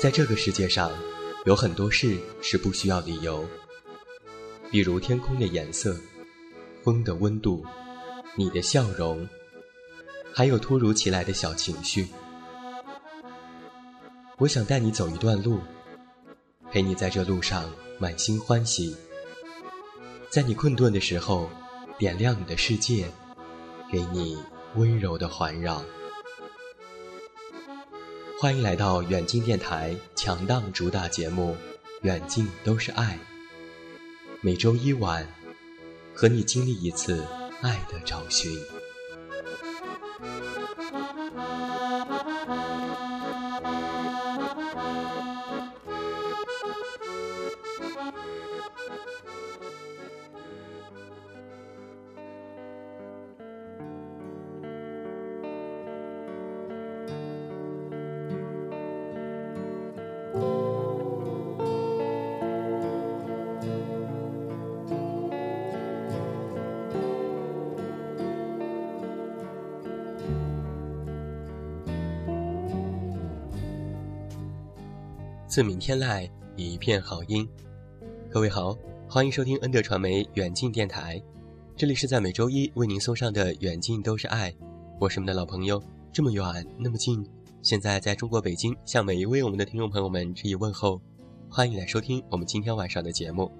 在这个世界上，有很多事是不需要理由，比如天空的颜色、风的温度、你的笑容，还有突如其来的小情绪。我想带你走一段路，陪你在这路上满心欢喜，在你困顿的时候点亮你的世界，给你温柔的环绕。欢迎来到远近电台强档主打节目《远近都是爱》，每周一晚和你经历一次爱的找寻。自鸣天籁，一片好音。各位好，欢迎收听恩德传媒远近电台，这里是在每周一为您送上的《远近都是爱》，我是你们的老朋友，这么远那么近。现在在中国北京，向每一位我们的听众朋友们致以问候，欢迎来收听我们今天晚上的节目。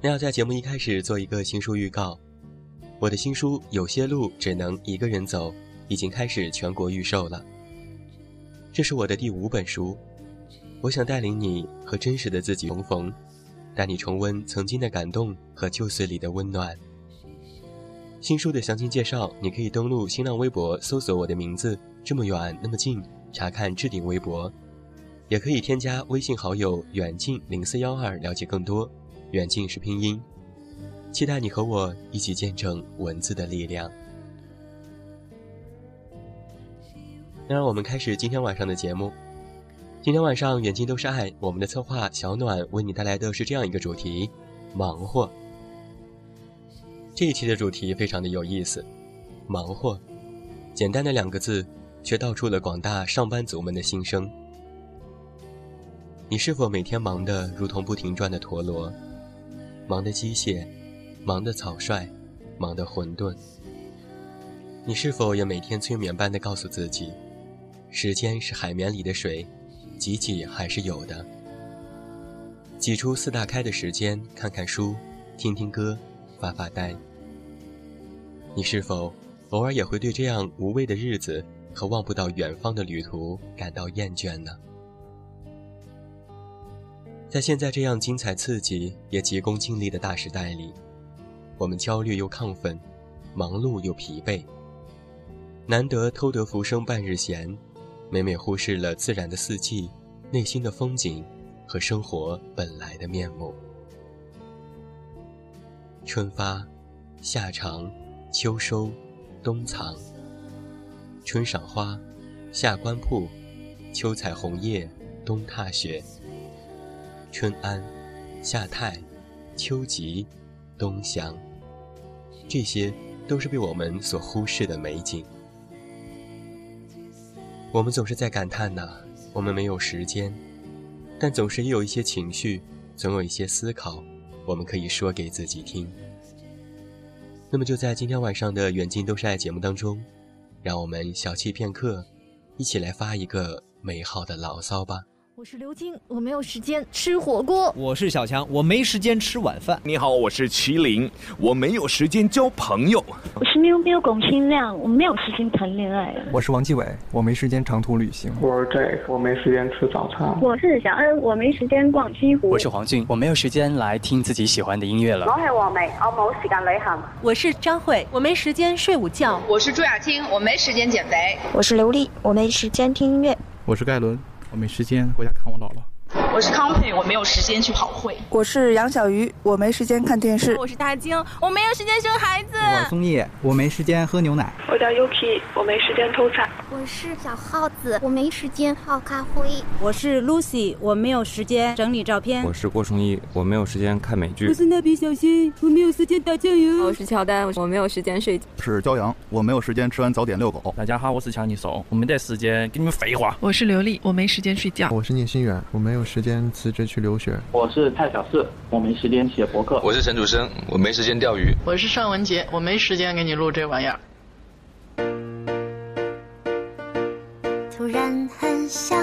那要在节目一开始做一个新书预告，我的新书《有些路只能一个人走》已经开始全国预售了。这是我的第五本书，我想带领你和真实的自己重逢，带你重温曾经的感动和旧岁里的温暖。新书的详情介绍，你可以登录新浪微博搜索我的名字“这么远那么近”，查看置顶微博，也可以添加微信好友“远近零四幺二”了解更多。远近是拼音，期待你和我一起见证文字的力量。让我们开始今天晚上的节目。今天晚上，远近都是爱。我们的策划小暖为你带来的是这样一个主题：忙活。这一期的主题非常的有意思，忙活，简单的两个字，却道出了广大上班族们的心声。你是否每天忙得如同不停转的陀螺，忙得机械，忙得草率，忙得混沌？你是否也每天催眠般的告诉自己？时间是海绵里的水，挤挤还是有的。挤出四大开的时间，看看书，听听歌，发发呆。你是否偶尔也会对这样无味的日子和望不到远方的旅途感到厌倦呢？在现在这样精彩刺激也急功近利的大时代里，我们焦虑又亢奋，忙碌又疲惫。难得偷得浮生半日闲。每每忽视了自然的四季、内心的风景和生活本来的面目。春发，夏长，秋收，冬藏。春赏花，夏观瀑，秋采红叶，冬踏雪。春安，夏泰，秋吉，冬祥。这些都是被我们所忽视的美景。我们总是在感叹呐，我们没有时间，但总是也有一些情绪，总有一些思考，我们可以说给自己听。那么就在今天晚上的《远近都是爱》节目当中，让我们小憩片刻，一起来发一个美好的牢骚吧。我是刘晶，我没有时间吃火锅。我是小强，我没时间吃晚饭。你好，我是麒麟，我没有时间交朋友。我是喵喵龚新亮，我没有时间谈恋爱。我是王继伟，我没时间长途旅行。我是 Jack，我没时间吃早餐。我是小恩，我没时间逛西湖。我是黄俊，我没有时间来听自己喜欢的音乐了。我是王梅，我冇时间旅行。我是张慧，我没时间睡午觉。我是朱雅青，我没时间减肥。我是刘丽，我没时间听音乐。我是盖伦，我没时间回家看我姥姥。我是康佩，我没有时间去跑会。我是杨小鱼，我没时间看电视。我是大晶，我没有时间生孩子。我是松叶，我没时间喝牛奶。我叫 Yuki，我没时间偷菜。我是小耗子，我没时间泡咖啡。我是 Lucy，我没有时间整理照片。我是郭崇义，我没有时间看美剧。我是蜡笔小新，我没有时间打酱油。我是乔丹，我没有时间睡觉。是骄阳，我没有时间吃完早点遛狗。大家好，我是强尼手，我没得时间跟你们废话。我是刘丽，我没时间睡觉。我是聂新远，我没有时间辞职去。留学。我是蔡小四，我没时间写博客。我是陈楚生，我没时间钓鱼。我是尚文杰，我没时间给你录这玩意儿。突然很想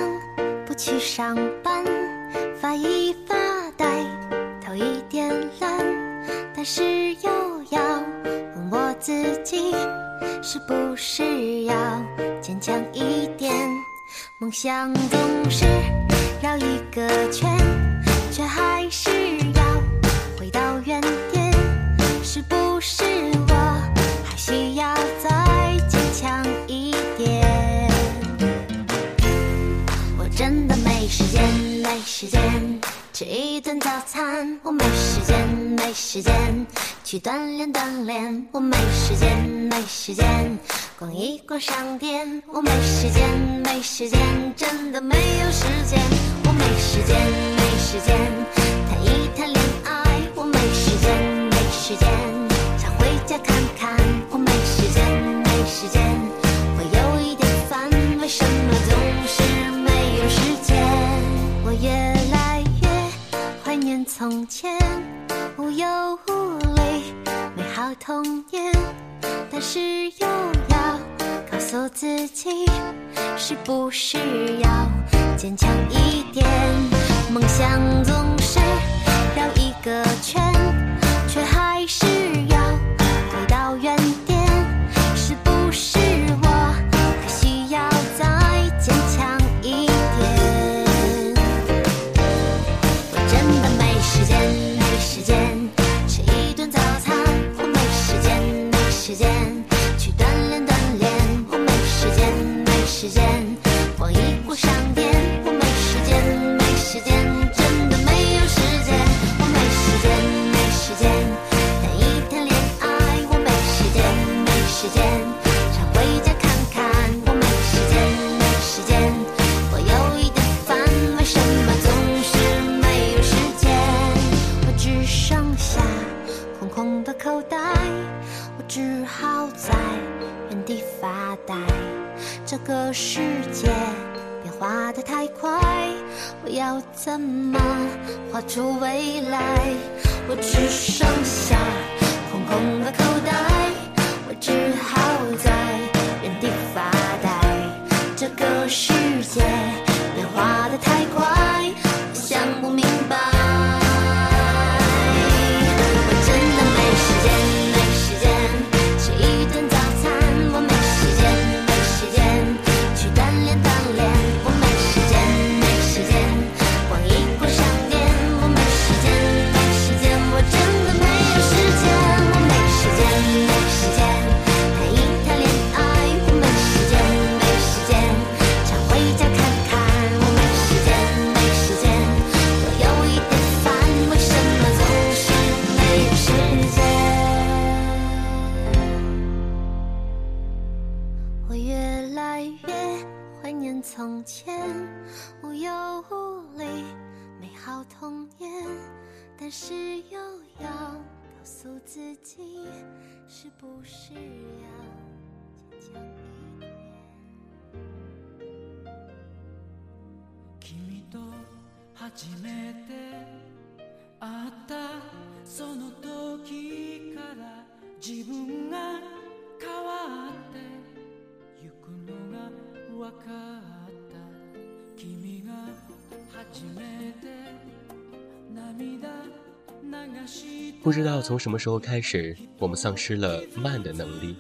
不去上班，发一发呆，头一点懒，但是又要问我自己，是不是要坚强一点？梦想总是。绕一个圈，却还是要回到原点。是不是我还需要再坚强一点？我真的没时间，没时间吃一顿早餐。我没时间，没时间去锻炼锻炼。我没时间，没时间逛一逛商店。我没时间，没时间，真的没有时间。我没时间，没时间谈一谈恋爱。我没时间，没时间想回家看看。我没时间，没时间我有一点烦，为什么总是没有时间？我越来越怀念从前，无忧无虑童年，但是又要告诉自己，是不是要？坚强一点，梦想总是绕一个圈，却还是己是不是要坚强一点？君と初めて会ったその時から自分が変わってゆくのが分かった君が初めて涙不知道从什么时候开始，我们丧失了慢的能力。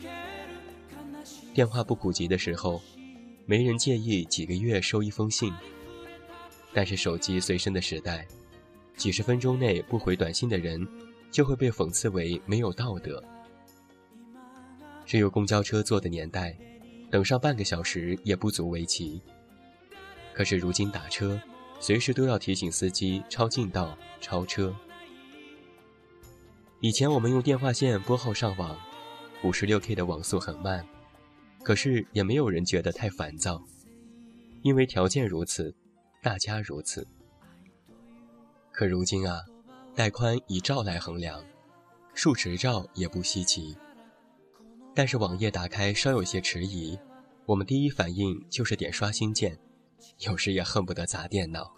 电话不普及的时候，没人介意几个月收一封信。但是手机随身的时代，几十分钟内不回短信的人，就会被讽刺为没有道德。只有公交车坐的年代，等上半个小时也不足为奇。可是如今打车，随时都要提醒司机超近道、超车。以前我们用电话线拨号上网，五十六 K 的网速很慢，可是也没有人觉得太烦躁，因为条件如此。大家如此，可如今啊，带宽以兆来衡量，数十兆也不稀奇。但是网页打开稍有些迟疑，我们第一反应就是点刷新键，有时也恨不得砸电脑。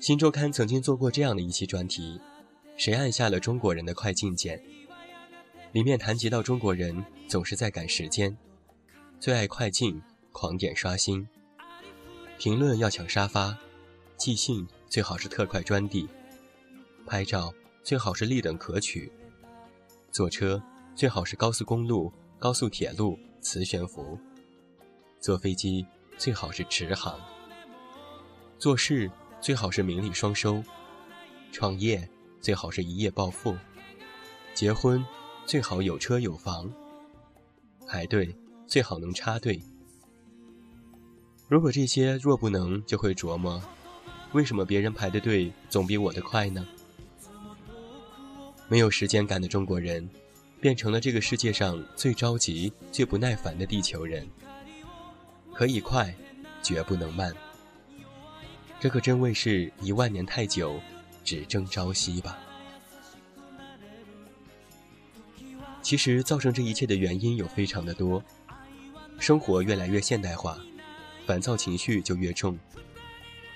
新周刊曾经做过这样的一期专题：谁按下了中国人的快进键？里面谈及到中国人总是在赶时间，最爱快进，狂点刷新。评论要抢沙发，寄信最好是特快专递，拍照最好是立等可取，坐车最好是高速公路、高速铁路磁悬浮，坐飞机最好是直航，做事最好是名利双收，创业最好是一夜暴富，结婚最好有车有房，排队最好能插队。如果这些若不能，就会琢磨，为什么别人排的队总比我的快呢？没有时间感的中国人，变成了这个世界上最着急、最不耐烦的地球人。可以快，绝不能慢。这可真谓是一万年太久，只争朝夕吧。其实造成这一切的原因有非常的多，生活越来越现代化。烦躁情绪就越重。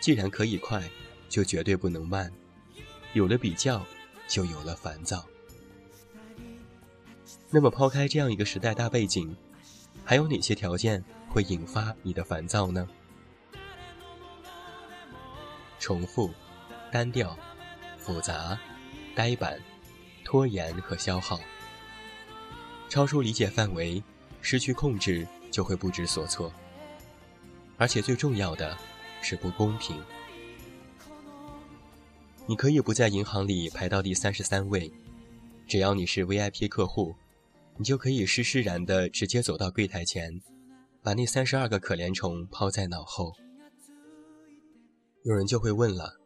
既然可以快，就绝对不能慢。有了比较，就有了烦躁。那么，抛开这样一个时代大背景，还有哪些条件会引发你的烦躁呢？重复、单调、复杂、呆板、拖延和消耗，超出理解范围，失去控制，就会不知所措。而且最重要的是不公平。你可以不在银行里排到第三十三位，只要你是 VIP 客户，你就可以施施然的直接走到柜台前，把那三十二个可怜虫抛在脑后。有人就会问了：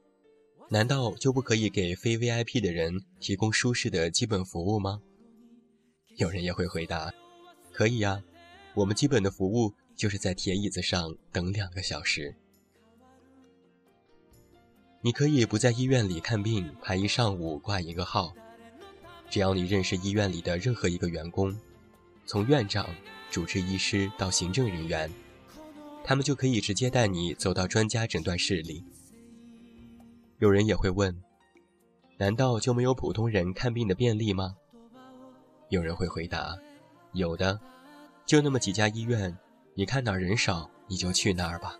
难道就不可以给非 VIP 的人提供舒适的基本服务吗？有人也会回答：可以呀，我们基本的服务。就是在铁椅子上等两个小时。你可以不在医院里看病排一上午挂一个号，只要你认识医院里的任何一个员工，从院长、主治医师到行政人员，他们就可以直接带你走到专家诊断室里。有人也会问：难道就没有普通人看病的便利吗？有人会回答：有的，就那么几家医院。你看哪儿人少，你就去哪儿吧。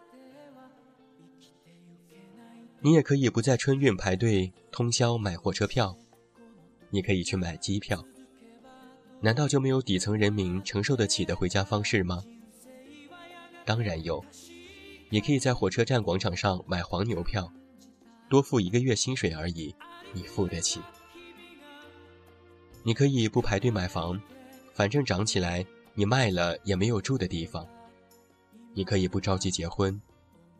你也可以不在春运排队通宵买火车票，你可以去买机票。难道就没有底层人民承受得起的回家方式吗？当然有，你可以在火车站广场上买黄牛票，多付一个月薪水而已，你付得起。你可以不排队买房，反正涨起来，你卖了也没有住的地方。你可以不着急结婚，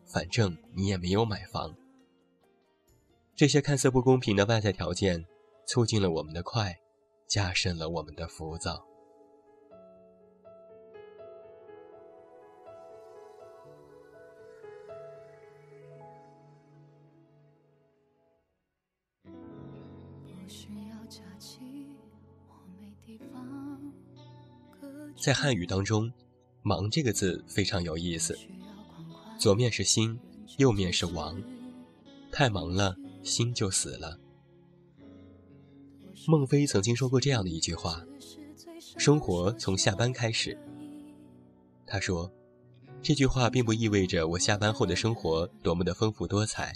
反正你也没有买房。这些看似不公平的外在条件，促进了我们的快，加深了我们的浮躁。在汉语当中。忙这个字非常有意思，左面是心，右面是王，太忙了，心就死了。孟非曾经说过这样的一句话：“生活从下班开始。”他说，这句话并不意味着我下班后的生活多么的丰富多彩，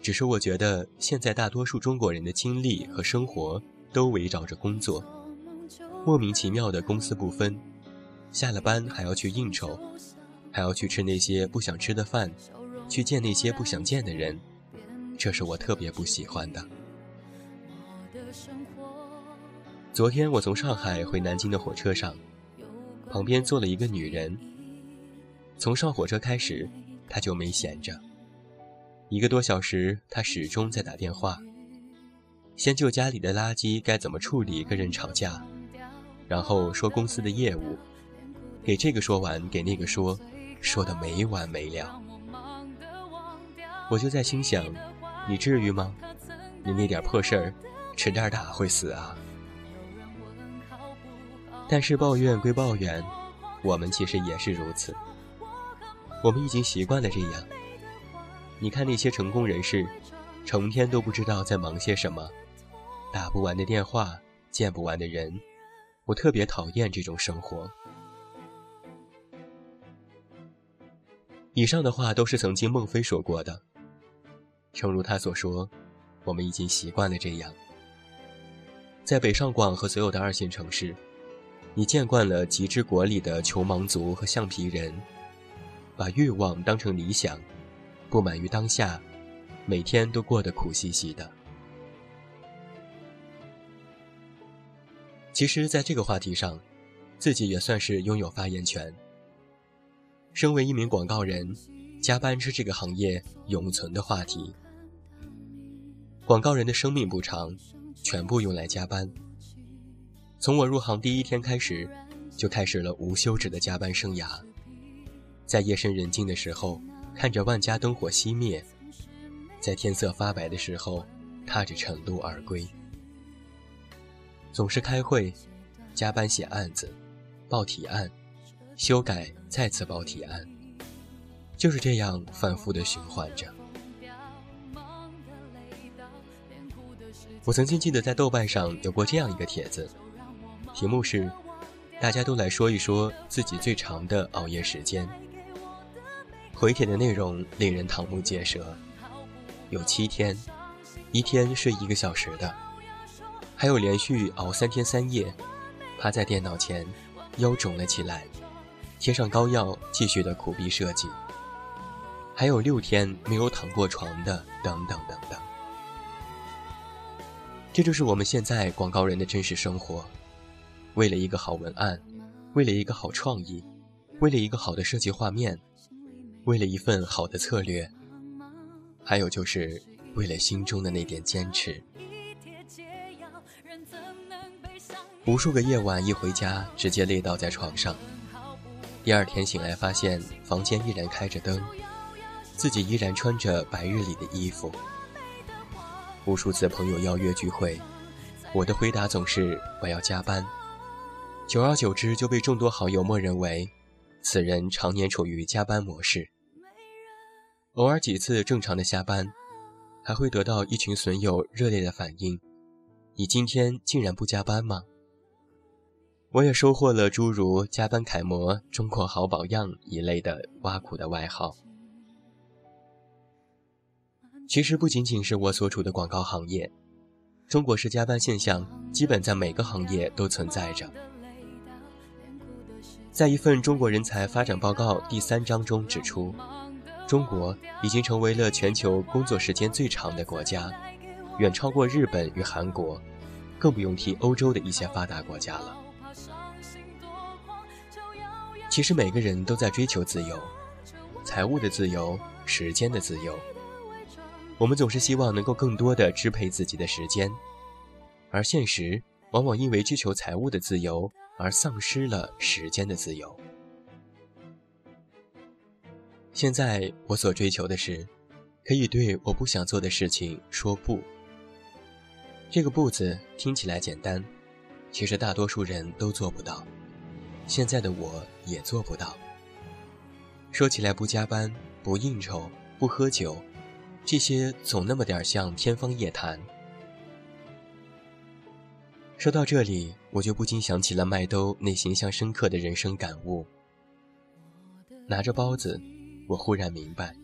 只是我觉得现在大多数中国人的精力和生活都围绕着工作，莫名其妙的公私不分，下了班还要去应酬，还要去吃那些不想吃的饭，去见那些不想见的人，这是我特别不喜欢的。昨天我从上海回南京的火车上，旁边坐了一个女人。从上火车开始，她就没闲着。一个多小时，她始终在打电话，先就家里的垃圾该怎么处理跟人吵架，然后说公司的业务，给这个说完，给那个说，说的没完没了。我就在心想，你至于吗？你那点破事儿，吃点大会死啊？但是抱怨归抱怨，我们其实也是如此。我们已经习惯了这样。你看那些成功人士，成天都不知道在忙些什么，打不完的电话，见不完的人，我特别讨厌这种生活。以上的话都是曾经孟非说过的。诚如他所说，我们已经习惯了这样。在北上广和所有的二线城市。你见惯了极致国里的穷忙族和橡皮人，把欲望当成理想，不满于当下，每天都过得苦兮兮的。其实，在这个话题上，自己也算是拥有发言权。身为一名广告人，加班是这个行业永存的话题。广告人的生命不长，全部用来加班。从我入行第一天开始，就开始了无休止的加班生涯。在夜深人静的时候，看着万家灯火熄灭；在天色发白的时候，踏着晨路而归。总是开会，加班写案子，报提案，修改，再次报提案，就是这样反复的循环着。我曾经记得在豆瓣上有过这样一个帖子。题目是，大家都来说一说自己最长的熬夜时间。回帖的内容令人瞠目结舌，有七天，一天睡一个小时的，还有连续熬三天三夜，趴在电脑前，腰肿了起来，贴上膏药继续的苦逼设计，还有六天没有躺过床的，等等等等。这就是我们现在广告人的真实生活。为了一个好文案，为了一个好创意，为了一个好的设计画面，为了一份好的策略，还有就是为了心中的那点坚持。无数个夜晚一回家，直接累倒在床上。第二天醒来，发现房间依然开着灯，自己依然穿着白日里的衣服。无数次朋友邀约聚会，我的回答总是我要加班。久而久之，就被众多好友默认为此人常年处于加班模式。偶尔几次正常的下班，还会得到一群损友热烈的反应：“你今天竟然不加班吗？”我也收获了诸如“加班楷模”“中国好榜样”一类的挖苦的外号。其实不仅仅是我所处的广告行业，中国式加班现象基本在每个行业都存在着。在一份中国人才发展报告第三章中指出，中国已经成为了全球工作时间最长的国家，远超过日本与韩国，更不用提欧洲的一些发达国家了。其实每个人都在追求自由，财务的自由，时间的自由。我们总是希望能够更多的支配自己的时间，而现实往往因为追求财务的自由。而丧失了时间的自由。现在我所追求的是，可以对我不想做的事情说不。这个“不”字听起来简单，其实大多数人都做不到。现在的我也做不到。说起来不加班、不应酬、不喝酒，这些总那么点像天方夜谭。说到这里，我就不禁想起了麦兜那形象深刻的人生感悟。拿着包子，我忽然明白，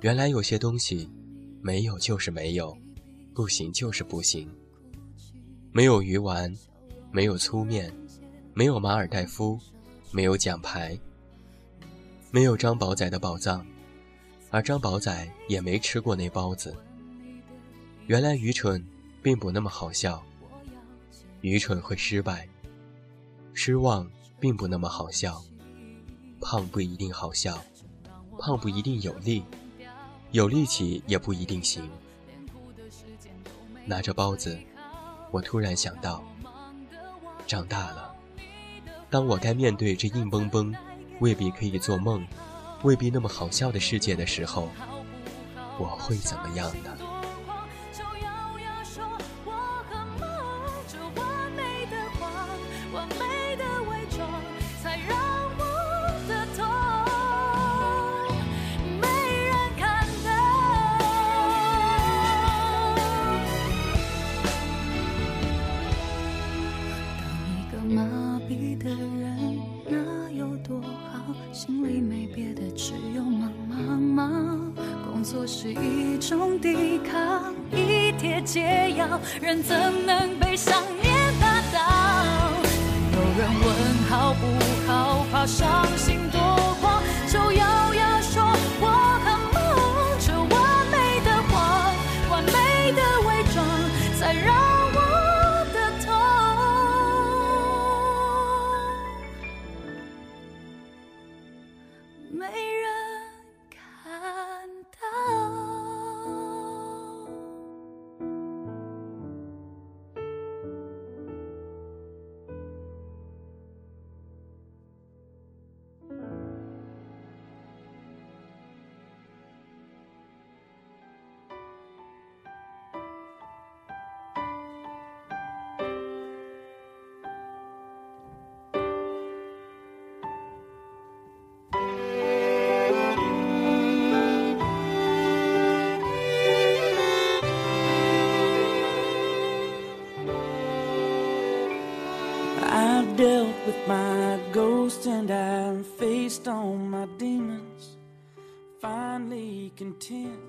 原来有些东西，没有就是没有，不行就是不行。没有鱼丸，没有粗面，没有马尔代夫，没有奖牌，没有张宝仔的宝藏，而张宝仔也没吃过那包子。原来愚蠢，并不那么好笑。愚蠢会失败，失望并不那么好笑，胖不一定好笑，胖不一定有力，有力气也不一定行。拿着包子，我突然想到，长大了，当我该面对这硬邦邦、未必可以做梦、未必那么好笑的世界的时候，我会怎么样呢？人怎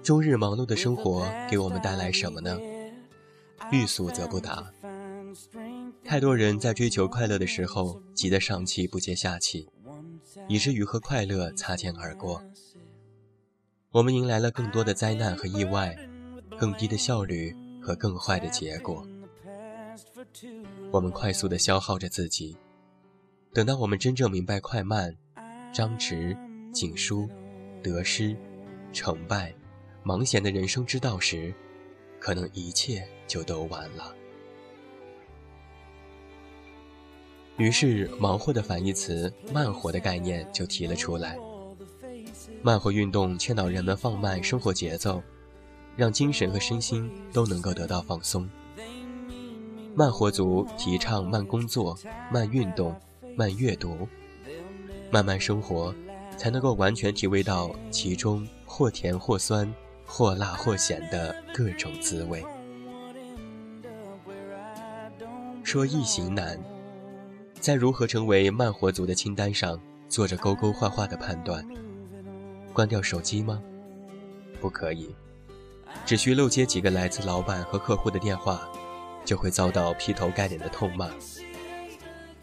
周日忙碌的生活给我们带来什么呢？欲速则不达。太多人在追求快乐的时候急得上气不接下气，以至于和快乐擦肩而过。我们迎来了更多的灾难和意外，更低的效率和更坏的结果。我们快速地消耗着自己。等到我们真正明白快慢、张弛、紧疏、得失、成败、忙闲的人生之道时，可能一切就都晚了。于是，忙活的反义词“慢活”的概念就提了出来。慢活运动劝导人们放慢生活节奏，让精神和身心都能够得到放松。慢活族提倡慢工作、慢运动。慢阅读，慢慢生活，才能够完全体味到其中或甜或酸、或辣或咸的各种滋味。说易行难，在如何成为慢活族的清单上做着勾勾画画的判断。关掉手机吗？不可以，只需漏接几个来自老板和客户的电话，就会遭到劈头盖脸的痛骂。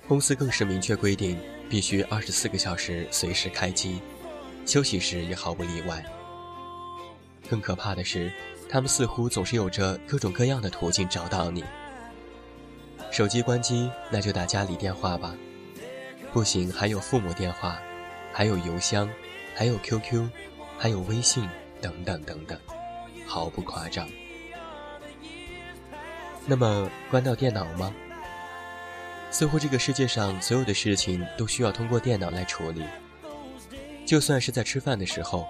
公司更是明确规定，必须二十四个小时随时开机，休息时也毫不例外。更可怕的是，他们似乎总是有着各种各样的途径找到你。手机关机，那就打家里电话吧；不行，还有父母电话，还有邮箱，还有 QQ，还有微信，等等等等，毫不夸张。那么，关掉电脑吗？似乎这个世界上所有的事情都需要通过电脑来处理，就算是在吃饭的时候，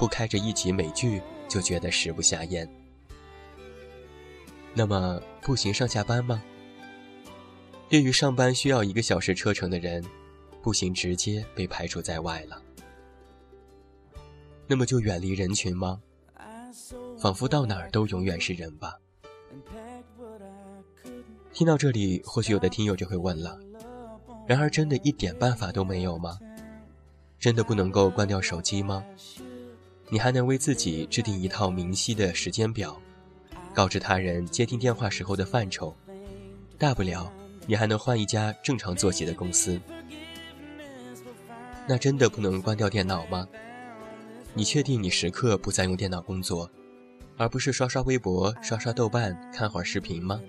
不开着一集美剧就觉得食不下咽。那么步行上下班吗？对于上班需要一个小时车程的人，步行直接被排除在外了。那么就远离人群吗？仿佛到哪儿都永远是人吧。听到这里，或许有的听友就会问了：然而，真的一点办法都没有吗？真的不能够关掉手机吗？你还能为自己制定一套明晰的时间表，告知他人接听电话时候的范畴？大不了，你还能换一家正常作息的公司。那真的不能关掉电脑吗？你确定你时刻不再用电脑工作，而不是刷刷微博、刷刷豆瓣、看会儿视频吗？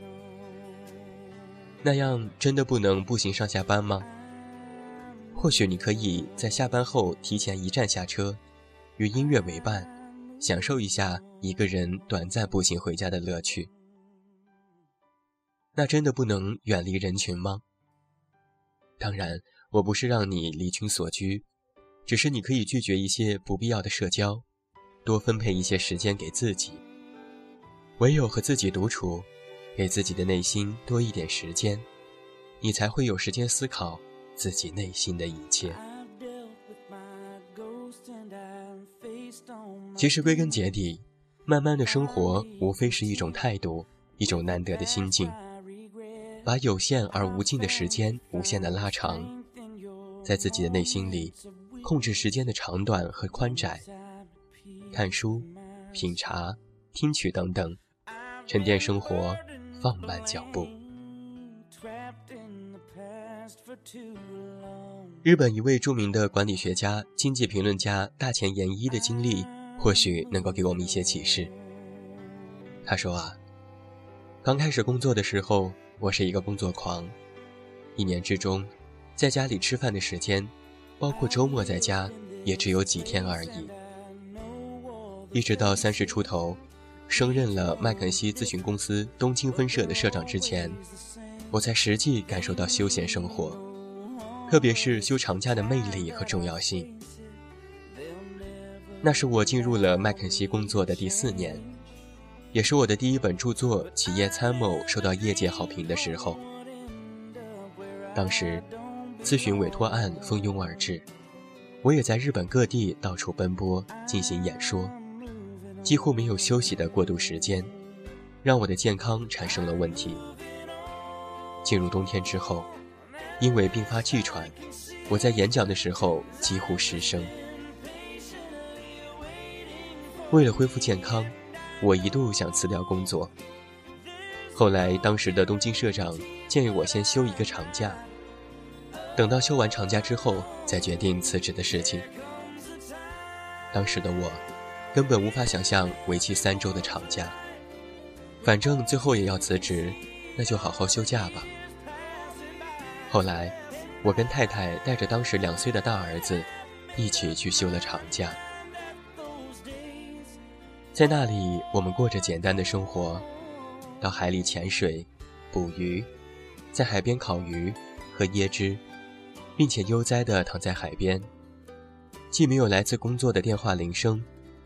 那样真的不能步行上下班吗？或许你可以在下班后提前一站下车，与音乐为伴，享受一下一个人短暂步行回家的乐趣。那真的不能远离人群吗？当然，我不是让你离群索居，只是你可以拒绝一些不必要的社交，多分配一些时间给自己。唯有和自己独处，给自己的内心多一点时间，你才会有时间思考。自己内心的一切。其实归根结底，慢慢的生活无非是一种态度，一种难得的心境。把有限而无尽的时间无限的拉长，在自己的内心里，控制时间的长短和宽窄。看书、品茶、听曲等等，沉淀生活，放慢脚步。日本一位著名的管理学家、经济评论家大前研一的经历，或许能够给我们一些启示。他说啊，刚开始工作的时候，我是一个工作狂，一年之中，在家里吃饭的时间，包括周末在家，也只有几天而已。一直到三十出头，升任了麦肯锡咨询公司东京分社的社长之前，我才实际感受到休闲生活。特别是休长假的魅力和重要性。那是我进入了麦肯锡工作的第四年，也是我的第一本著作《企业参谋》受到业界好评的时候。当时，咨询委托案蜂拥而至，我也在日本各地到处奔波进行演说，几乎没有休息的过渡时间，让我的健康产生了问题。进入冬天之后。因为并发气喘，我在演讲的时候几乎失声。为了恢复健康，我一度想辞掉工作。后来，当时的东京社长建议我先休一个长假，等到休完长假之后再决定辞职的事情。当时的我，根本无法想象为期三周的长假。反正最后也要辞职，那就好好休假吧。后来，我跟太太带着当时两岁的大儿子，一起去休了长假。在那里，我们过着简单的生活，到海里潜水、捕鱼，在海边烤鱼、喝椰汁，并且悠哉地躺在海边，既没有来自工作的电话铃声，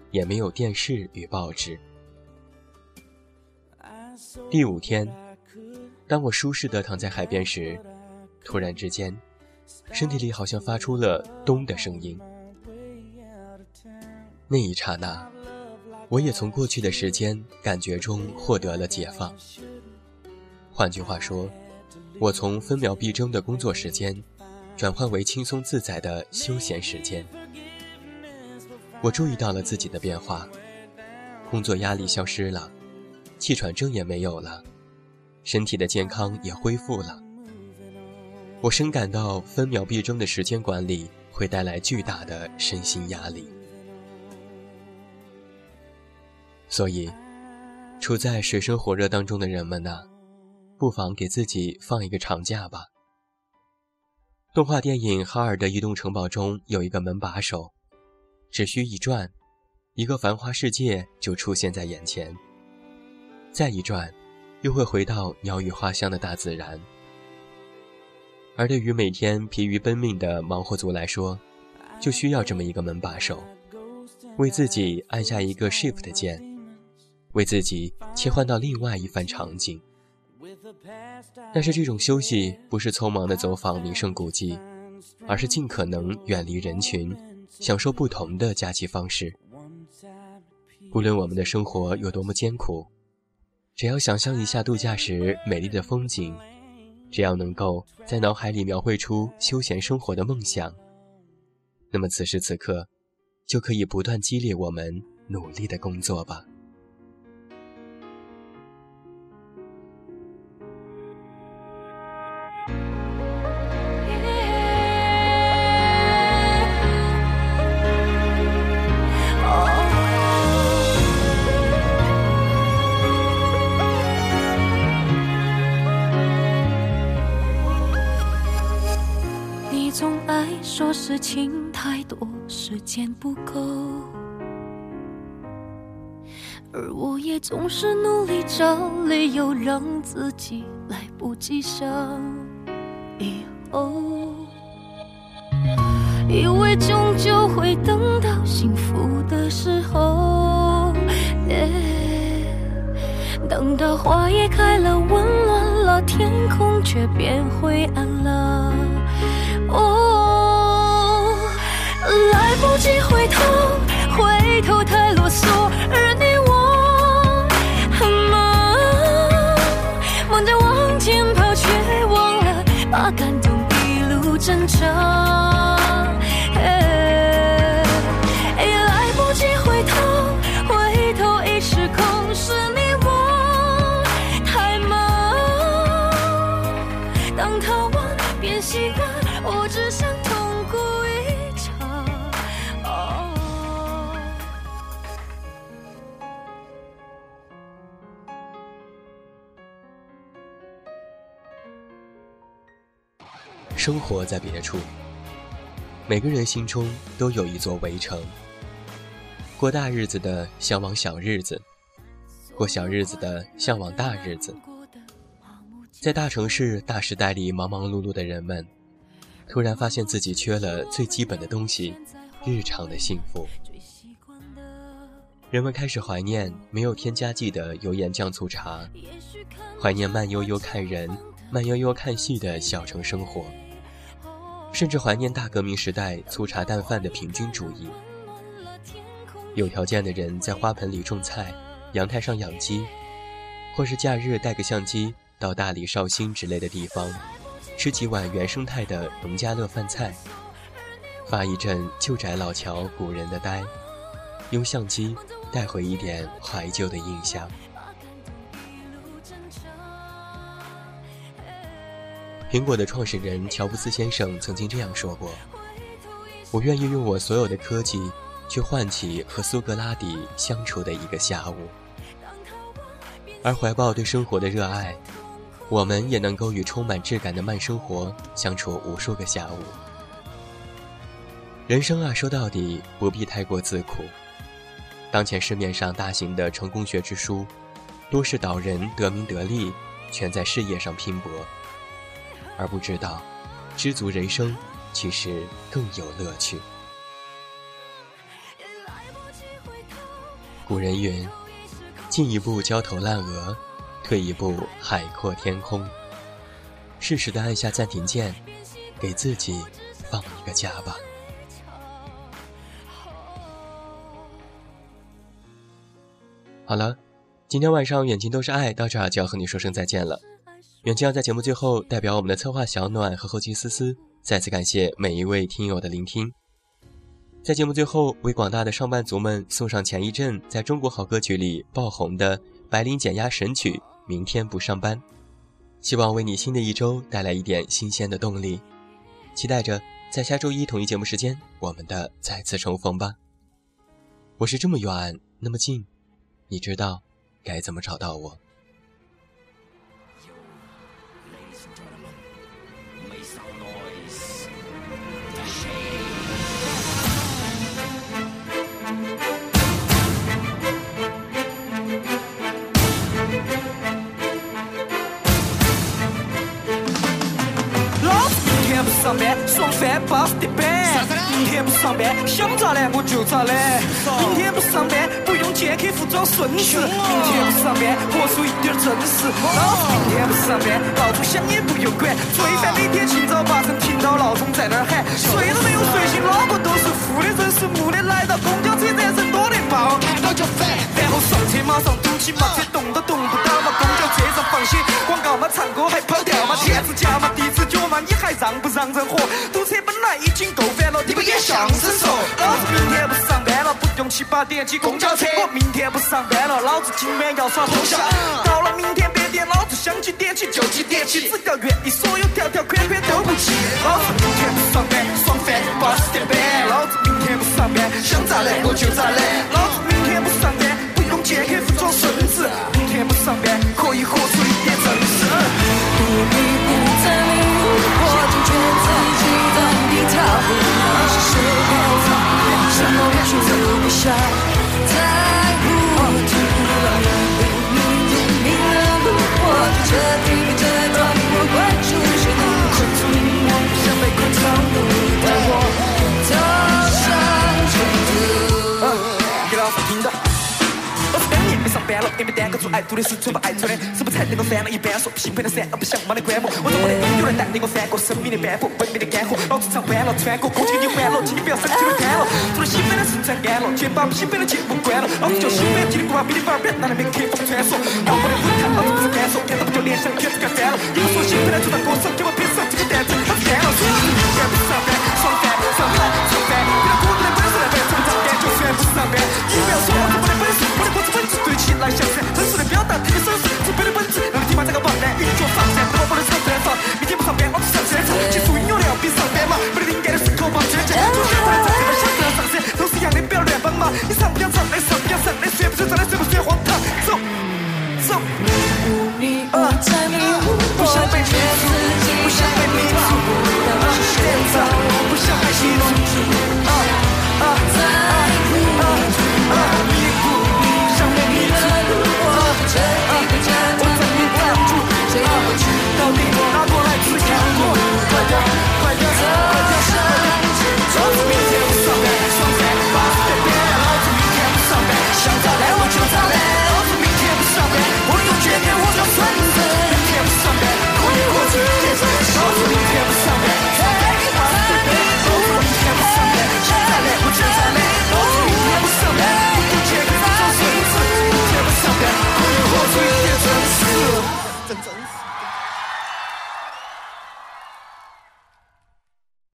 也没有电视与报纸。第五天，当我舒适地躺在海边时，突然之间，身体里好像发出了“咚”的声音。那一刹那，我也从过去的时间感觉中获得了解放。换句话说，我从分秒必争的工作时间，转换为轻松自在的休闲时间。我注意到了自己的变化，工作压力消失了，气喘症也没有了，身体的健康也恢复了。我深感到分秒必争的时间管理会带来巨大的身心压力，所以，处在水深火热当中的人们呢，不妨给自己放一个长假吧。动画电影《哈尔的移动城堡》中有一个门把手，只需一转，一个繁华世界就出现在眼前；再一转，又会回到鸟语花香的大自然。而对于每天疲于奔命的忙活族来说，就需要这么一个门把手，为自己按下一个 Shift 键，为自己切换到另外一番场景。但是这种休息不是匆忙的走访名胜古迹，而是尽可能远离人群，享受不同的假期方式。不论我们的生活有多么艰苦，只要想象一下度假时美丽的风景，只要能够在脑海里描绘出休闲生活的梦想，那么此时此刻，就可以不断激励我们努力的工作吧。说事情太多，时间不够，而我也总是努力找理由，让自己来不及想以后。以为终究会等到幸福的时候，等到花也开了，温暖了，天空却变灰暗了。哦来不及回头，回头太啰嗦，而你我很忙，忙着往前跑，却忘了把感动一路珍重。生活在别处，每个人心中都有一座围城。过大日子的向往小日子，过小日子的向往大日子。在大城市大时代里忙忙碌碌的人们，突然发现自己缺了最基本的东西——日常的幸福。人们开始怀念没有添加剂的油盐酱醋茶，怀念慢悠悠看人、慢悠悠看戏的小城生活。甚至怀念大革命时代粗茶淡饭的平均主义。有条件的人在花盆里种菜，阳台上养鸡，或是假日带个相机到大理、绍兴之类的地方，吃几碗原生态的农家乐饭菜，发一阵旧宅老桥古人的呆，用相机带回一点怀旧的印象。苹果的创始人乔布斯先生曾经这样说过：“我愿意用我所有的科技，去唤起和苏格拉底相处的一个下午。”而怀抱对生活的热爱，我们也能够与充满质感的慢生活相处无数个下午。人生啊，说到底不必太过自苦。当前市面上大型的成功学之书，多是导人得名得利，全在事业上拼搏。而不知道，知足人生其实更有乐趣。古人云：“进一步焦头烂额，退一步海阔天空。”适时的按下暂停键，给自己放一个假吧。好了，今天晚上远近都是爱，到这儿就要和你说声再见了。远近要在节目最后，代表我们的策划小暖和后期思思，再次感谢每一位听友的聆听。在节目最后，为广大的上班族们送上前一阵在中国好歌曲里爆红的白领减压神曲《明天不上班》，希望为你新的一周带来一点新鲜的动力。期待着在下周一同一节目时间，我们的再次重逢吧。我是这么远那么近，你知道该怎么找到我？巴适的板，明天不上班想咋懒我就咋懒。明天不上班不用见客户装孙子，明天不上班活出一点真实。老子明天不上班，闹钟响也不用管。最烦每天清早八晨听到闹钟在那儿喊，睡都没有睡醒，脑壳都是负的，人是木的，来到公交车站人多得爆，然后上车马上堵起，把车动都动车上放些广告嘛，唱歌还跑调嘛，天子脚嘛，地子脚嘛，你还让不让人活？堵车本来已经够烦了，你们演相声嗦？老子明天不上班了，不用七八点挤公交车。我明天不上班了，老子今晚要耍通宵。到了明天白天，老子想几点起就几点起，只要愿意，所有条条款款都不起。老子明天不上班，爽翻八十点半。老子明天不上班，想咋来我就咋来。你们单个做爱做的是嘴巴爱穿的，是不是才能够翻了一半？说平配的山，不想没你规模。我说我的有人带你我翻过生命的斑驳，文明的干货，老子唱完了，穿过，工钱你还了，请你不要生气了，干了。除了兴奋的是穿干了，全把兴奋的节目关了，老子叫兴奋，听的过把比你玩遍，那里面可以风穿梭。要我的舞台老子不是干说，看到不就联想开始干翻了。你们说兴奋的就让歌手，给我别上这个单子，他干了。说你干不上班，上班上班上班，你那孤独的本事来摆，怎上班感觉？虽然不是上班。